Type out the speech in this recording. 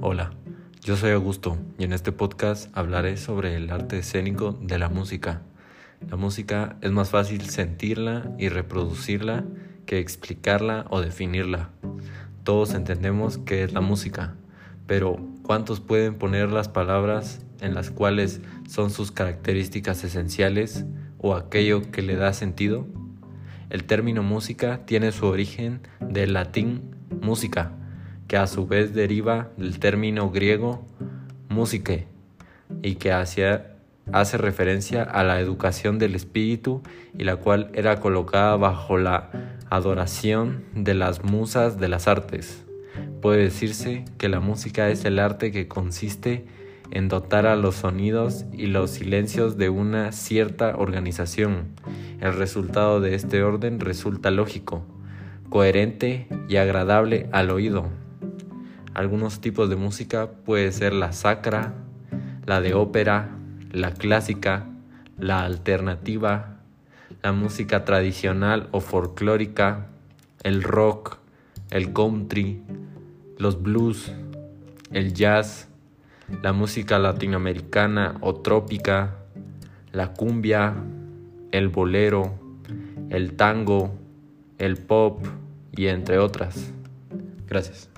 Hola, yo soy Augusto y en este podcast hablaré sobre el arte escénico de la música. La música es más fácil sentirla y reproducirla que explicarla o definirla. Todos entendemos qué es la música, pero ¿cuántos pueden poner las palabras en las cuales son sus características esenciales o aquello que le da sentido? El término música tiene su origen del latín música, que a su vez deriva del término griego musique y que hace referencia a la educación del espíritu y la cual era colocada bajo la adoración de las musas de las artes. Puede decirse que la música es el arte que consiste en dotar a los sonidos y los silencios de una cierta organización. El resultado de este orden resulta lógico, coherente y agradable al oído. Algunos tipos de música puede ser la sacra, la de ópera, la clásica, la alternativa, la música tradicional o folclórica, el rock, el country, los blues, el jazz, la música latinoamericana o trópica, la cumbia, el bolero, el tango, el pop y entre otras. Gracias.